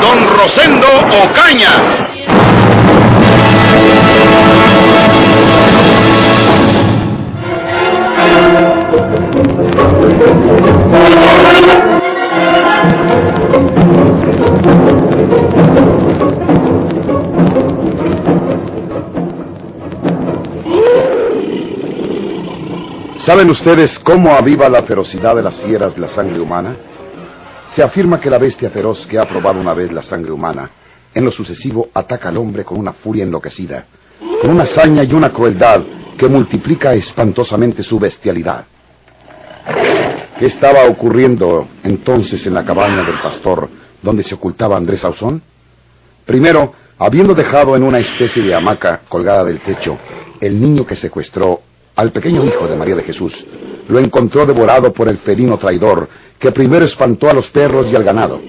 Don Rosendo Ocañas. ¿Saben ustedes cómo aviva la ferocidad de las fieras la sangre humana? Se afirma que la bestia feroz que ha probado una vez la sangre humana, en lo sucesivo ataca al hombre con una furia enloquecida, con una hazaña y una crueldad que multiplica espantosamente su bestialidad. ¿Qué estaba ocurriendo entonces en la cabaña del pastor donde se ocultaba Andrés Ausón? Primero, habiendo dejado en una especie de hamaca colgada del techo el niño que secuestró al pequeño hijo de María de Jesús, lo encontró devorado por el felino traidor, que primero espantó a los perros y al ganado.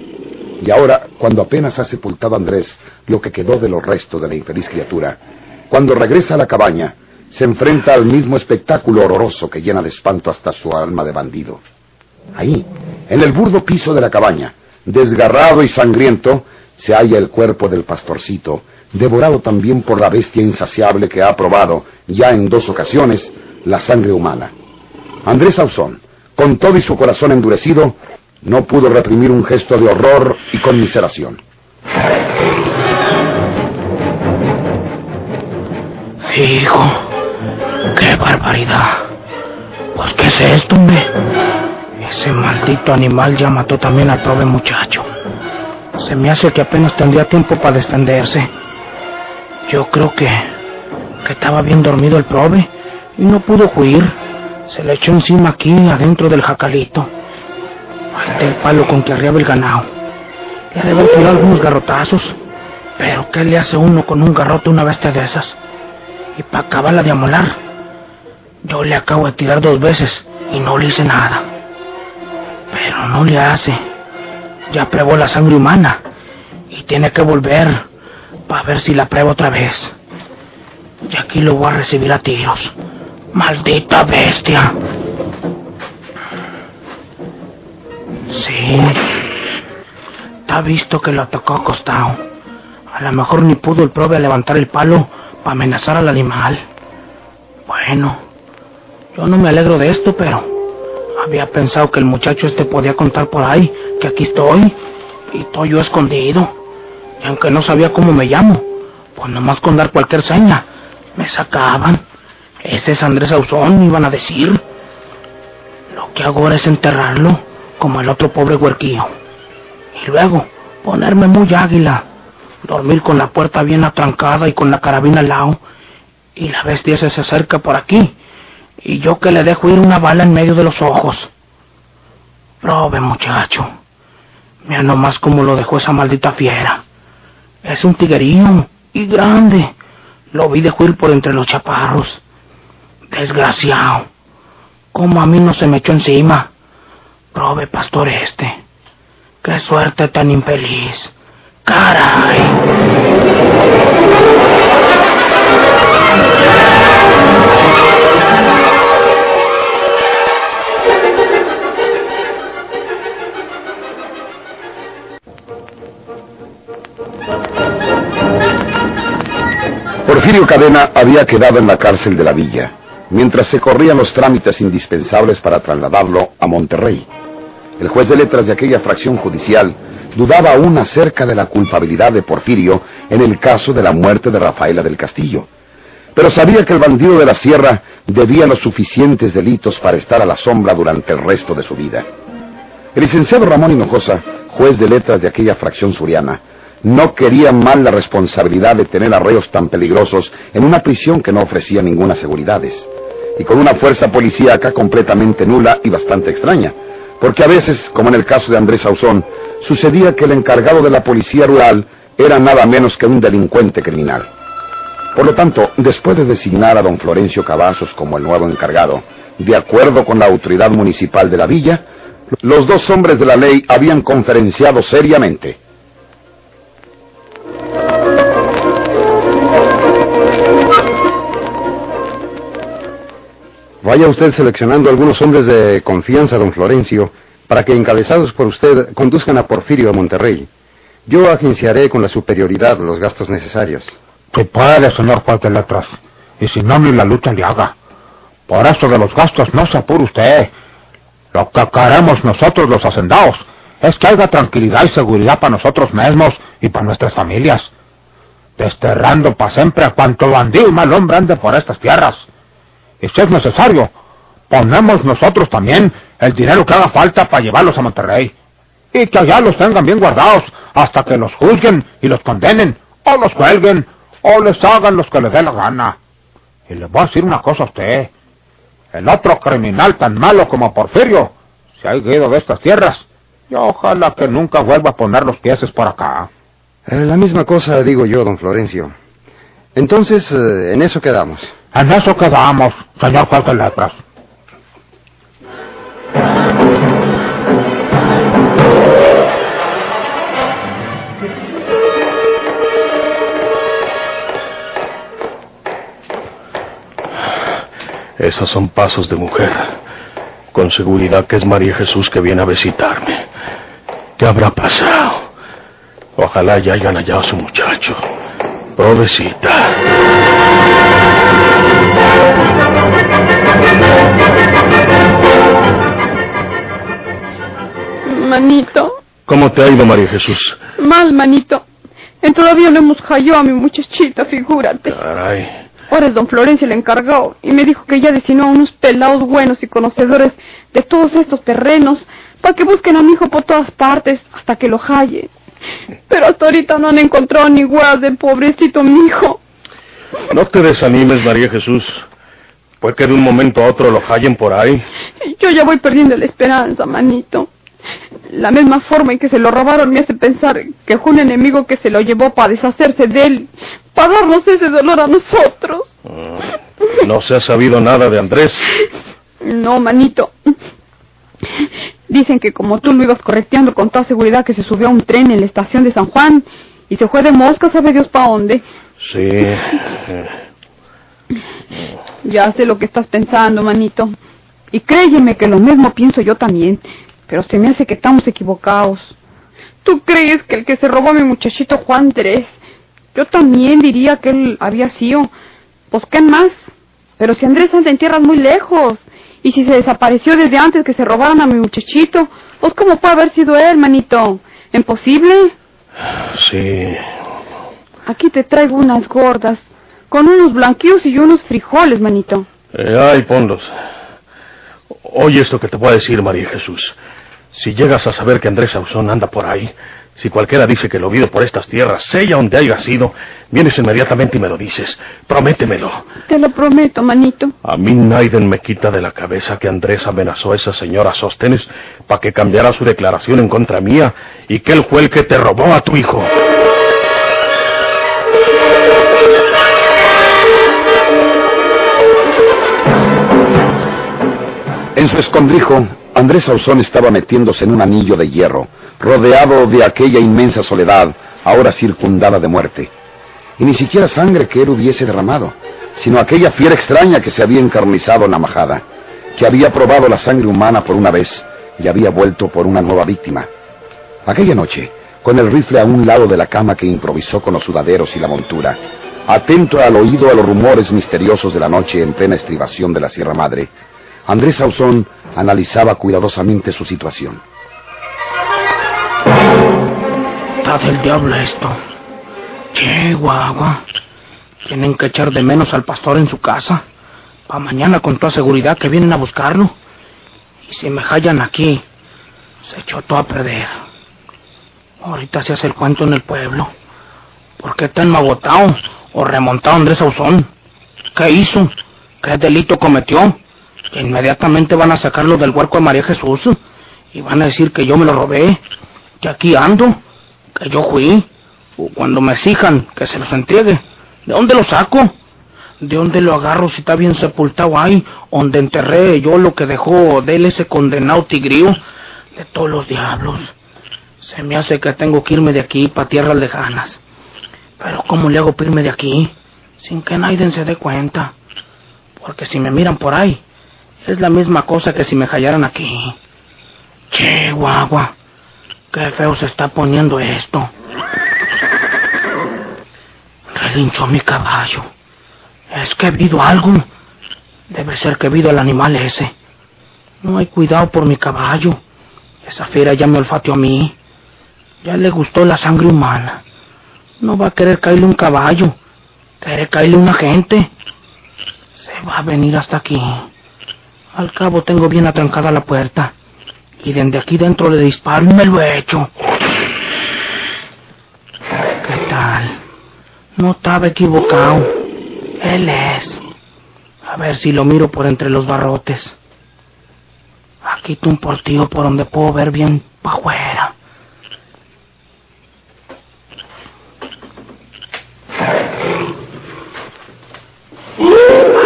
Y ahora, cuando apenas ha sepultado a Andrés lo que quedó de los restos de la infeliz criatura, cuando regresa a la cabaña, se enfrenta al mismo espectáculo horroroso que llena de espanto hasta su alma de bandido. Ahí, en el burdo piso de la cabaña, desgarrado y sangriento, se halla el cuerpo del pastorcito, devorado también por la bestia insaciable que ha probado, ya en dos ocasiones, la sangre humana. Andrés Ausón, con todo y su corazón endurecido, no pudo reprimir un gesto de horror y conmiseración. Hijo, qué barbaridad. Pues, ¿qué es esto, hombre? Ese maldito animal ya mató también al pobre muchacho. Se me hace que apenas tendría tiempo para defenderse. Yo creo que... que estaba bien dormido el prove y no pudo huir. Se le echó encima aquí, adentro del jacalito. El palo con que arriaba el ganado. Le ha de algunos garrotazos. Pero ¿qué le hace uno con un garrote una bestia de esas? Y para acabarla de amolar. Yo le acabo de tirar dos veces y no le hice nada. Pero no le hace. Ya pruebo la sangre humana y tiene que volver para ver si la pruebo otra vez. Y aquí lo voy a recibir a tiros. Maldita bestia. Sí. Está visto que lo atacó acostado. A lo mejor ni pudo el prove levantar el palo para amenazar al animal. Bueno, yo no me alegro de esto, pero había pensado que el muchacho este podía contar por ahí que aquí estoy y estoy yo escondido. Y aunque no sabía cómo me llamo, pues nomás con dar cualquier seña, me sacaban. Ese es Andrés Ausón, iban a decir. Lo que hago ahora es enterrarlo, como el otro pobre huerquillo. Y luego, ponerme muy águila, dormir con la puerta bien atrancada y con la carabina al lado. Y la bestia se acerca por aquí, y yo que le dejo ir una bala en medio de los ojos. Prove, muchacho. Mira nomás cómo lo dejó esa maldita fiera. Es un tiguerío, y grande. Lo vi de huir por entre los chaparros. Desgraciado. Como a mí no se me echó encima. Prove, pastor este. Qué suerte tan infeliz. Porfirio Cadena había quedado en la cárcel de la villa, mientras se corrían los trámites indispensables para trasladarlo a Monterrey. El juez de letras de aquella fracción judicial dudaba aún acerca de la culpabilidad de Porfirio en el caso de la muerte de Rafaela del Castillo. Pero sabía que el bandido de la sierra debía los suficientes delitos para estar a la sombra durante el resto de su vida. El licenciado Ramón Hinojosa, juez de letras de aquella fracción suriana, no quería mal la responsabilidad de tener arreos tan peligrosos en una prisión que no ofrecía ninguna seguridades, y con una fuerza policíaca completamente nula y bastante extraña, porque a veces, como en el caso de Andrés Ausón, sucedía que el encargado de la policía rural era nada menos que un delincuente criminal. Por lo tanto, después de designar a don Florencio Cavazos como el nuevo encargado, de acuerdo con la autoridad municipal de la villa, los dos hombres de la ley habían conferenciado seriamente. Vaya usted seleccionando algunos hombres de confianza, don Florencio, para que encabezados por usted conduzcan a Porfirio a Monterrey. Yo agenciaré con la superioridad los gastos necesarios. Que puede, señor juez de letras. Y si no, ni la lucha le haga. Por eso de los gastos no se apure usted. Lo que queremos nosotros los hacendados es que haya tranquilidad y seguridad para nosotros mismos y para nuestras familias. Desterrando para siempre a cuanto bandido mal hombre ande por estas tierras. Y si es necesario, ponemos nosotros también el dinero que haga falta para llevarlos a Monterrey. Y que allá los tengan bien guardados hasta que los juzguen y los condenen, o los cuelguen, o les hagan los que les dé la gana. Y le voy a decir una cosa a usted. El otro criminal tan malo como Porfirio se ha ido de estas tierras. Y ojalá que nunca vuelva a poner los pies por acá. Eh, la misma cosa digo yo, don Florencio. Entonces, eh, en eso quedamos. Eso quedamos, señor juez letras. Esos son pasos de mujer. Con seguridad que es María Jesús que viene a visitarme. ¿Qué habrá pasado? Ojalá ya hayan hallado a su muchacho. Pobrecita. Manito, ¿Cómo te ha ido, María Jesús? mal, manito. En todavía no hemos hallado a mi muchachita, figúrate. Caray. Ahora es don Florencio el encargado y me dijo que ya destinó a unos pelados buenos y conocedores de todos estos terrenos para que busquen a mi hijo por todas partes hasta que lo halle. Pero hasta ahorita no han encontrado ni huellas del pobrecito mi hijo. No te desanimes, María Jesús. Puede que de un momento a otro lo hallen por ahí. Yo ya voy perdiendo la esperanza, manito. La misma forma en que se lo robaron me hace pensar que fue un enemigo que se lo llevó para deshacerse de él, para darnos ese dolor a nosotros. Ah, No se ha sabido nada de Andrés. No, manito. Dicen que como tú lo ibas correteando con toda seguridad que se subió a un tren en la estación de San Juan y se fue de mosca, sabe Dios para dónde. Sí. Ya sé lo que estás pensando, manito. Y créyeme que lo mismo pienso yo también. Pero se me hace que estamos equivocados. ¿Tú crees que el que se robó a mi muchachito Juan Andrés? Yo también diría que él había sido. Pues, ¿qué más? Pero si Andrés anda en tierras muy lejos. Y si se desapareció desde antes que se robaran a mi muchachito, pues, ¿cómo puede haber sido él, manito? ¿Imposible? Sí. Aquí te traigo unas gordas. Con unos blanquillos y unos frijoles, manito. Eh, ay, ponlos. Oye esto que te voy a decir, María Jesús. Si llegas a saber que Andrés Ausón anda por ahí, si cualquiera dice que lo vio por estas tierras, sea donde haya sido, vienes inmediatamente y me lo dices. Prométemelo. Te lo prometo, manito. A mí Naiden me quita de la cabeza que Andrés amenazó a esa señora Sóstenes para que cambiara su declaración en contra mía y que él fue el que te robó a tu hijo. En su escondrijo, Andrés Ausón estaba metiéndose en un anillo de hierro, rodeado de aquella inmensa soledad, ahora circundada de muerte. Y ni siquiera sangre que él hubiese derramado, sino aquella fiera extraña que se había encarnizado en la majada, que había probado la sangre humana por una vez y había vuelto por una nueva víctima. Aquella noche, con el rifle a un lado de la cama que improvisó con los sudaderos y la montura, atento al oído a los rumores misteriosos de la noche en plena estribación de la Sierra Madre, Andrés Ausón analizaba cuidadosamente su situación. Está del diablo esto. Chihuahua. Tienen que echar de menos al pastor en su casa. Pa' mañana con toda seguridad que vienen a buscarlo. Y si me hallan aquí, se echó todo a perder. Ahorita se hace el cuento en el pueblo. ¿Por qué tan magotado o remontado Andrés Ausón? ¿Qué hizo? ¿Qué delito cometió? Que inmediatamente van a sacarlo del huerco de María Jesús. Y van a decir que yo me lo robé. Que aquí ando. Que yo fui. Cuando me exijan que se los entregue, ¿de dónde lo saco? ¿De dónde lo agarro si está bien sepultado ahí, donde enterré yo lo que dejó de él ese condenado tigrío? De todos los diablos. Se me hace que tengo que irme de aquí para tierras lejanas. Pero ¿cómo le hago para irme de aquí? Sin que nadie se dé cuenta. Porque si me miran por ahí, es la misma cosa que si me hallaran aquí. Che, guagua. Qué feo se está poniendo esto. Relinchó mi caballo. ¿Es que he visto algo? Debe ser que he visto el animal ese. No hay cuidado por mi caballo. Esa fiera ya me olfateó a mí. Ya le gustó la sangre humana. No va a querer caerle un caballo. Quiere caerle una gente. Se va a venir hasta aquí. Al cabo tengo bien atrancada la puerta. Y desde aquí dentro le disparo y me lo he hecho. ¿Qué tal? No estaba equivocado. Él es. A ver si lo miro por entre los barrotes. Aquí está un portillo por donde puedo ver bien para afuera.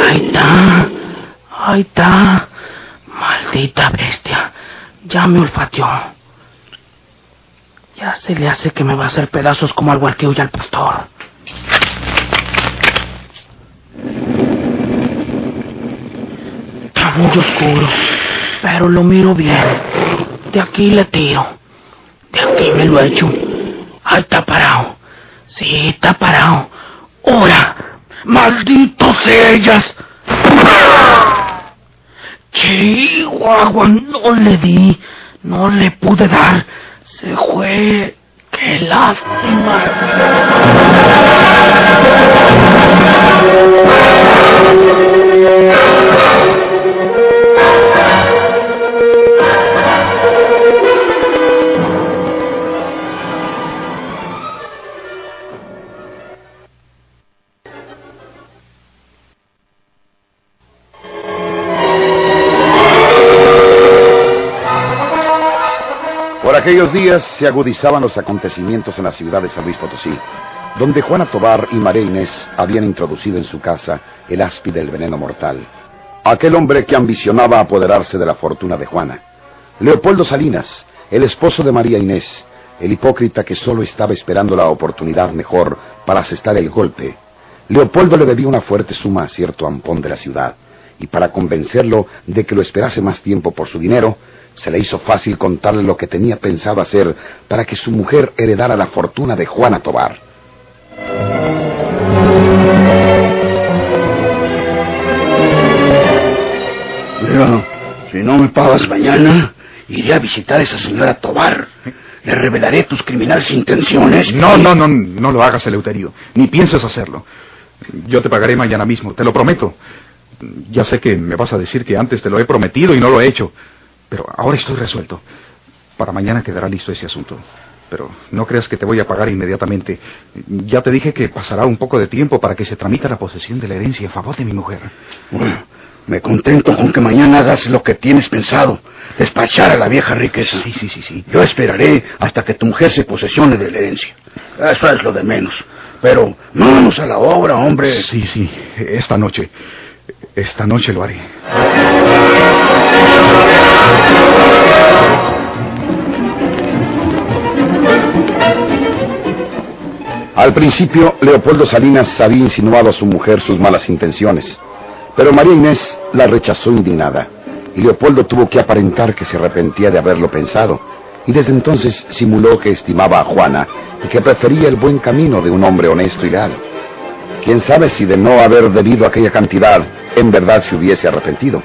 Ahí está. Ahí está. Maldita bestia. Ya me olfateó. Ya se le hace que me va a hacer pedazos como al huarqueo y al pastor. Está muy oscuro, pero lo miro bien. De aquí le tiro. De aquí me lo echo. Ahí está parado. Sí, está parado. ¡Ora! ¡Malditos ellas! Chihuahua, no le di, no le pude dar. Se fue. ¡Qué lástima! Aquellos días se agudizaban los acontecimientos en la ciudad de San Luis Potosí, donde Juana Tobar y María Inés habían introducido en su casa el aspi del veneno mortal. Aquel hombre que ambicionaba apoderarse de la fortuna de Juana. Leopoldo Salinas, el esposo de María Inés, el hipócrita que solo estaba esperando la oportunidad mejor para asestar el golpe. Leopoldo le debía una fuerte suma a cierto ampón de la ciudad, y para convencerlo de que lo esperase más tiempo por su dinero, se le hizo fácil contarle lo que tenía pensado hacer para que su mujer heredara la fortuna de Juana Tobar. Mira, si no me pagas mañana, iré a visitar a esa señora Tobar. Le revelaré tus criminales intenciones. No, no, no, no lo hagas, Eleuterio. Ni pienses hacerlo. Yo te pagaré mañana mismo, te lo prometo. Ya sé que me vas a decir que antes te lo he prometido y no lo he hecho. Pero ahora estoy resuelto. Para mañana quedará listo ese asunto. Pero no creas que te voy a pagar inmediatamente. Ya te dije que pasará un poco de tiempo para que se tramite la posesión de la herencia a favor de mi mujer. Bueno, me contento con que mañana hagas lo que tienes pensado. Despachar a la vieja riqueza. Sí, sí, sí, sí. Yo esperaré hasta que tu mujer se posesione de la herencia. Eso es lo de menos. Pero vámonos a la obra, hombre. Sí, sí. Esta noche. Esta noche lo haré. Al principio, Leopoldo Salinas había insinuado a su mujer sus malas intenciones, pero María Inés la rechazó indignada, y Leopoldo tuvo que aparentar que se arrepentía de haberlo pensado, y desde entonces simuló que estimaba a Juana y que prefería el buen camino de un hombre honesto y leal. Quién sabe si de no haber debido aquella cantidad, en verdad se hubiese arrepentido.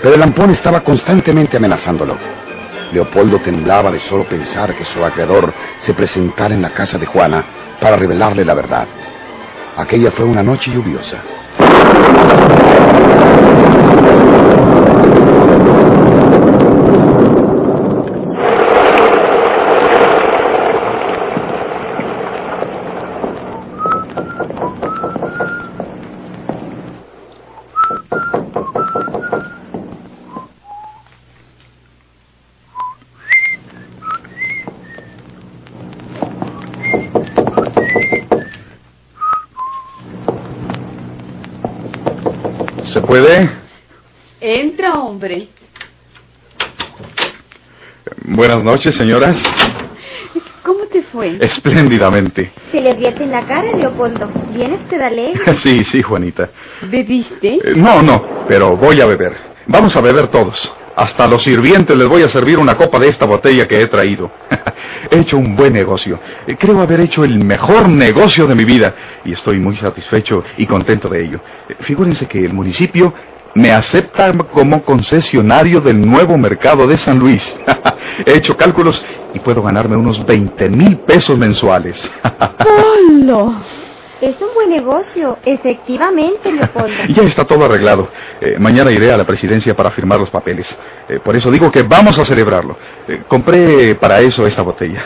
Pero el ampón estaba constantemente amenazándolo. Leopoldo temblaba de solo pensar que su acreedor se presentara en la casa de Juana para revelarle la verdad. Aquella fue una noche lluviosa. ¿Se puede? Entra, hombre. Buenas noches, señoras. ¿Cómo te fue? Espléndidamente. Se le advierte en la cara, Leopoldo. Viene usted alegre. Sí, sí, Juanita. ¿Bebiste? Eh, No, no, pero voy a beber. Vamos a beber todos. Hasta los sirvientes les voy a servir una copa de esta botella que he traído. he hecho un buen negocio. Creo haber hecho el mejor negocio de mi vida y estoy muy satisfecho y contento de ello. Figúrense que el municipio me acepta como concesionario del nuevo mercado de San Luis. he hecho cálculos y puedo ganarme unos 20 mil pesos mensuales. Polo. Es un buen negocio, efectivamente, Leopoldo. Ya está todo arreglado. Eh, mañana iré a la presidencia para firmar los papeles. Eh, por eso digo que vamos a celebrarlo. Eh, compré para eso esta botella.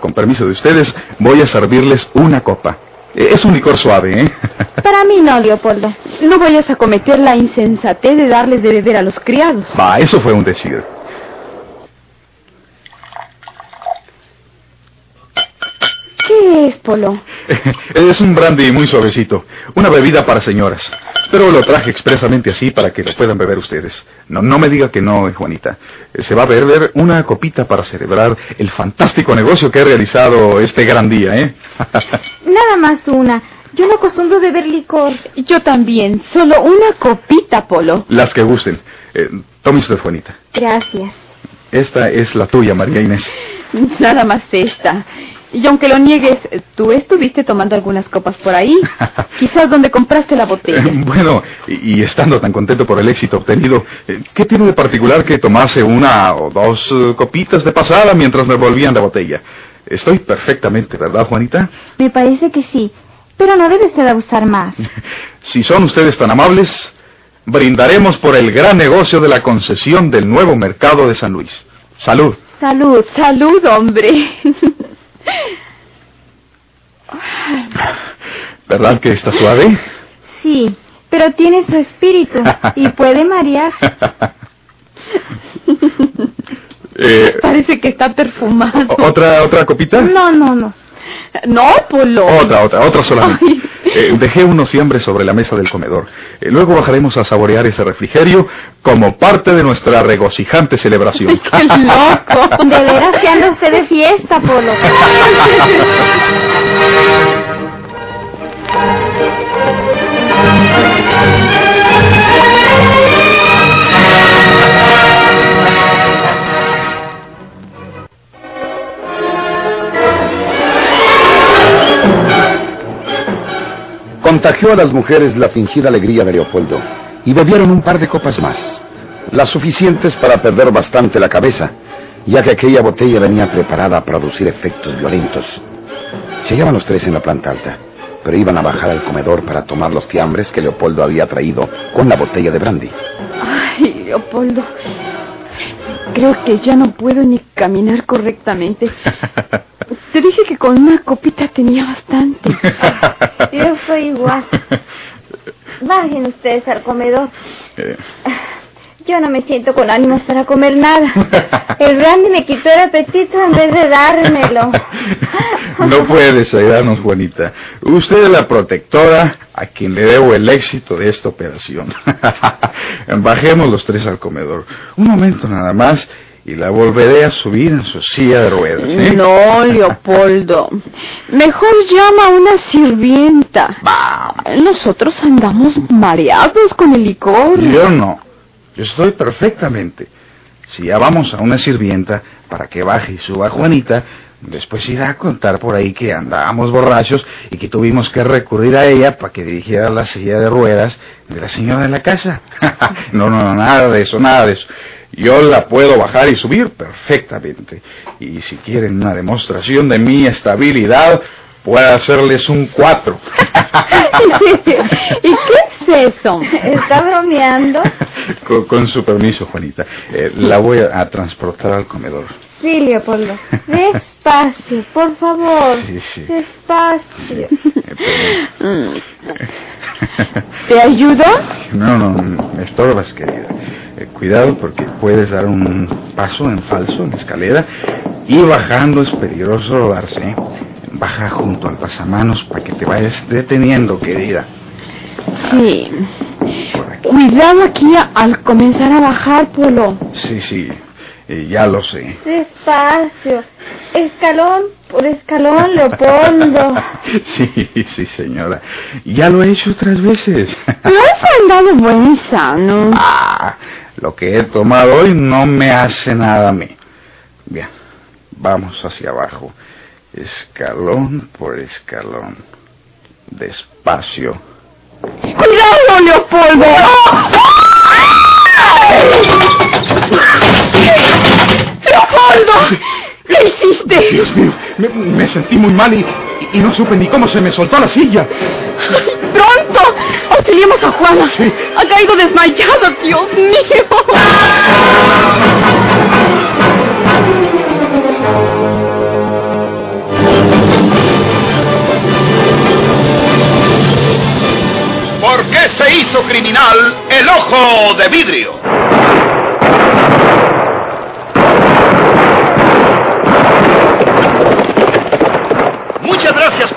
Con permiso de ustedes, voy a servirles una copa. Es un licor suave, ¿eh? Para mí no, Leopoldo. No vayas a cometer la insensatez de darles de beber a los criados. Va, eso fue un decir. ¿Qué es, Polo? es un brandy muy suavecito. Una bebida para señoras. Pero lo traje expresamente así para que lo puedan beber ustedes. No, no me diga que no, eh, Juanita. Eh, Se va a beber una copita para celebrar el fantástico negocio que he realizado este gran día, ¿eh? Nada más una. Yo no acostumbro beber licor. Yo también. Solo una copita, Polo. Las que gusten. Eh, tome usted, Juanita. Gracias. Esta es la tuya, María Inés. Nada más esta. Y aunque lo niegues, tú estuviste tomando algunas copas por ahí. Quizás donde compraste la botella. Bueno, y, y estando tan contento por el éxito obtenido, eh, ¿qué tiene de particular que tomase una o dos eh, copitas de pasada mientras me volvían la botella? Estoy perfectamente, ¿verdad, Juanita? Me parece que sí. Pero no debe usted abusar más. Si son ustedes tan amables, brindaremos por el gran negocio de la concesión del nuevo mercado de San Luis. Salud. Salud. Salud, hombre. ¿Verdad que está suave? Sí, pero tiene su espíritu y puede marear. Eh, Parece que está perfumado. ¿Otra otra copita? No, no, no. No, Polo. Otra, otra, otra solamente. Eh, dejé unos fiambres sobre la mesa del comedor. Eh, luego bajaremos a saborear ese refrigerio como parte de nuestra regocijante celebración. ¡Qué loco! De veras que anda usted de fiesta, Polo. Contagió a las mujeres la fingida alegría de Leopoldo y bebieron un par de copas más, las suficientes para perder bastante la cabeza, ya que aquella botella venía preparada a producir efectos violentos. Se hallaban los tres en la planta alta, pero iban a bajar al comedor para tomar los fiambres que Leopoldo había traído con la botella de brandy. Ay, Leopoldo. Creo que ya no puedo ni caminar correctamente. Te dije que con una copita tenía bastante. Yo soy igual. Bajen ustedes al comedor. Eh, Yo no me siento con ánimos para comer nada. El brandy me quitó el apetito en vez de dármelo. no puede desayudarnos, Juanita. Usted es la protectora a quien le debo el éxito de esta operación. Bajemos los tres al comedor. Un momento nada más y la volveré a subir en su silla de ruedas. ¿eh? No, Leopoldo. Mejor llama a una sirvienta. Nosotros andamos mareados con el licor. Yo no. Yo estoy perfectamente. Si ya vamos a una sirvienta para que baje y suba Juanita, después irá a contar por ahí que andábamos borrachos y que tuvimos que recurrir a ella para que dirigiera la silla de ruedas de la señora de la casa. no, no, no, nada de eso, nada de eso. Yo la puedo bajar y subir perfectamente. Y si quieren una demostración de mi estabilidad, puedo hacerles un cuatro. ¿Y qué es eso? ¿Está bromeando? con, con su permiso, Juanita. Eh, la voy a, a transportar al comedor. Sí, Leopoldo. Despacio, por favor. Sí, sí. Despacio. Eh, ¿Te ayudo? No, no, no, estorbas, querida. Eh, cuidado porque puedes dar un paso en falso en la escalera y bajando es peligroso rodarse. ¿eh? Baja junto al pasamanos para que te vayas deteniendo, querida. Sí. Aquí. Cuidado aquí al comenzar a bajar, Polo. Sí, sí, ya lo sé. Despacio. Escalón por escalón, Leopoldo. Sí, sí, señora. Ya lo he hecho otras veces. Pero has andado buen sano. Ah, lo que he tomado hoy no me hace nada a mí. Bien, vamos hacia abajo. Escalón por escalón. Despacio. ¡Cuidado, Leopoldo! ¡Leopoldo! ¿Qué hiciste? Dios mío, me, me sentí muy mal y, y no supe ni cómo se me soltó la silla. ¡Pronto! ¡Auxiliemos a Juana! ¡Ha caído desmayado, Dios mío! ¿Por qué se hizo criminal el ojo de vidrio?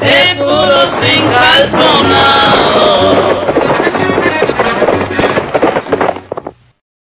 de puro sin calzonado.